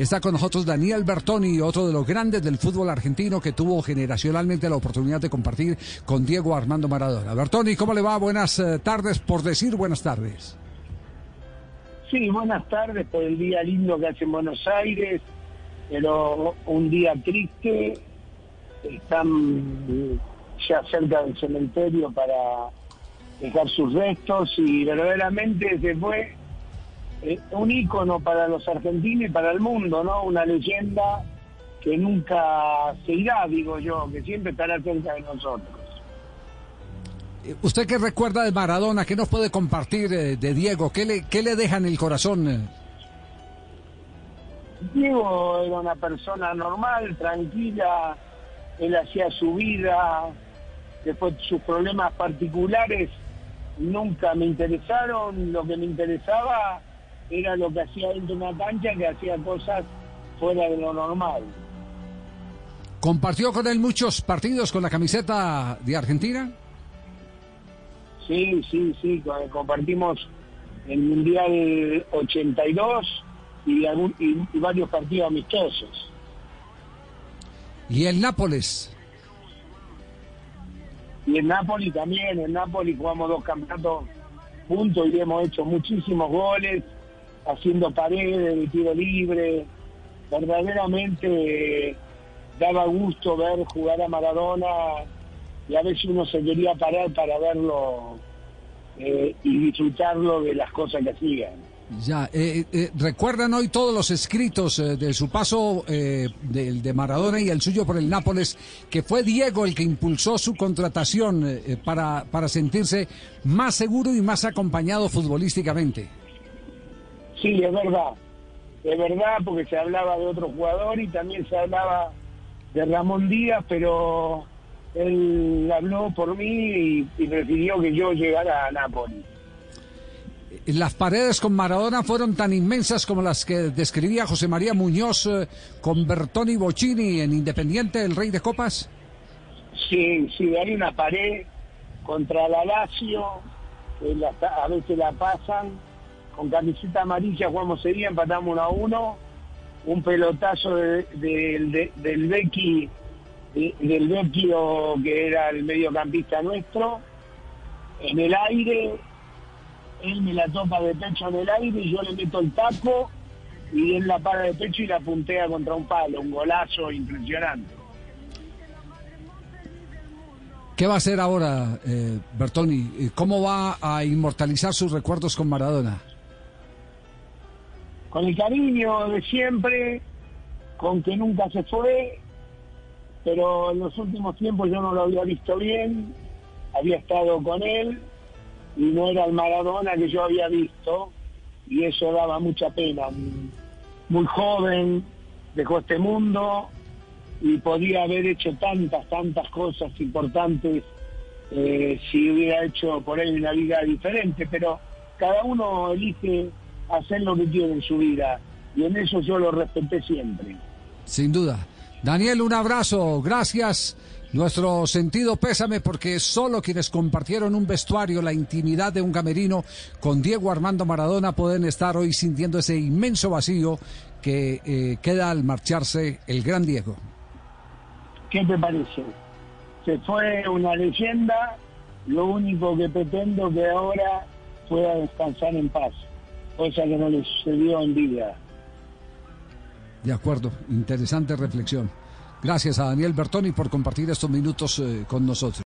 Está con nosotros Daniel Bertoni, otro de los grandes del fútbol argentino que tuvo generacionalmente la oportunidad de compartir con Diego Armando Maradona. Bertoni, ¿cómo le va? Buenas eh, tardes, por decir buenas tardes. Sí, buenas tardes por el día lindo que hace en Buenos Aires, pero un día triste. Están ya cerca del cementerio para dejar sus restos y verdaderamente se fue eh, un ícono para los argentinos y para el mundo, ¿no? Una leyenda que nunca se irá, digo yo, que siempre estará cerca de nosotros. Eh, ¿Usted qué recuerda de Maradona? ¿Qué nos puede compartir eh, de Diego? ¿Qué le, qué le deja en el corazón? Diego era una persona normal, tranquila, él hacía su vida, después sus problemas particulares nunca me interesaron, lo que me interesaba era lo que hacía dentro de una cancha, que hacía cosas fuera de lo normal. ¿Compartió con él muchos partidos con la camiseta de Argentina? Sí, sí, sí, compartimos el Mundial 82 y, y, varios partidos amistosos. ¿Y el Nápoles? Y el Nápoles también, en Nápoles jugamos dos campeonatos juntos y hemos hecho muchísimos goles haciendo paredes de tiro libre. Verdaderamente daba gusto ver jugar a Maradona y a veces uno se quería parar para verlo eh, y disfrutarlo de las cosas que hacían. Ya, eh, eh, recuerdan hoy todos los escritos de su paso del de Maradona y el suyo por el Nápoles, que fue Diego el que impulsó su contratación para, para sentirse más seguro y más acompañado futbolísticamente. Sí, es verdad. Es verdad porque se hablaba de otro jugador y también se hablaba de Ramón Díaz, pero él habló por mí y, prefirió que yo llegara a Nápoles. Las paredes con Maradona fueron tan inmensas como las que describía José María Muñoz eh, con Bertoni Bocini en Independiente, el Rey de Copas. Sí, sí, hay una pared contra la Lazio, a veces la pasan con camiseta amarilla jugamos ese día, empatamos uno a uno, un pelotazo del Becky, del que era el mediocampista nuestro, en el aire, él me la topa de pecho en el aire y yo le meto el taco y él la para de pecho y la puntea contra un palo, un golazo impresionante. ¿Qué va a hacer ahora, eh, Bertoni? ¿Cómo va a inmortalizar sus recuerdos con Maradona? Con el cariño de siempre, con que nunca se fue, pero en los últimos tiempos yo no lo había visto bien, había estado con él y no era el Maradona que yo había visto y eso daba mucha pena. Muy joven, dejó este mundo y podía haber hecho tantas, tantas cosas importantes eh, si hubiera hecho por él una vida diferente, pero cada uno elige hacer lo que quiere en su vida. Y en eso yo lo respeté siempre. Sin duda. Daniel, un abrazo, gracias. Nuestro sentido pésame porque solo quienes compartieron un vestuario, la intimidad de un camerino con Diego Armando Maradona pueden estar hoy sintiendo ese inmenso vacío que eh, queda al marcharse el gran Diego. ¿Qué te parece? Se fue una leyenda, lo único que pretendo que ahora pueda descansar en paz cosa que no le sucedió en vida. De acuerdo, interesante reflexión. Gracias a Daniel Bertoni por compartir estos minutos eh, con nosotros.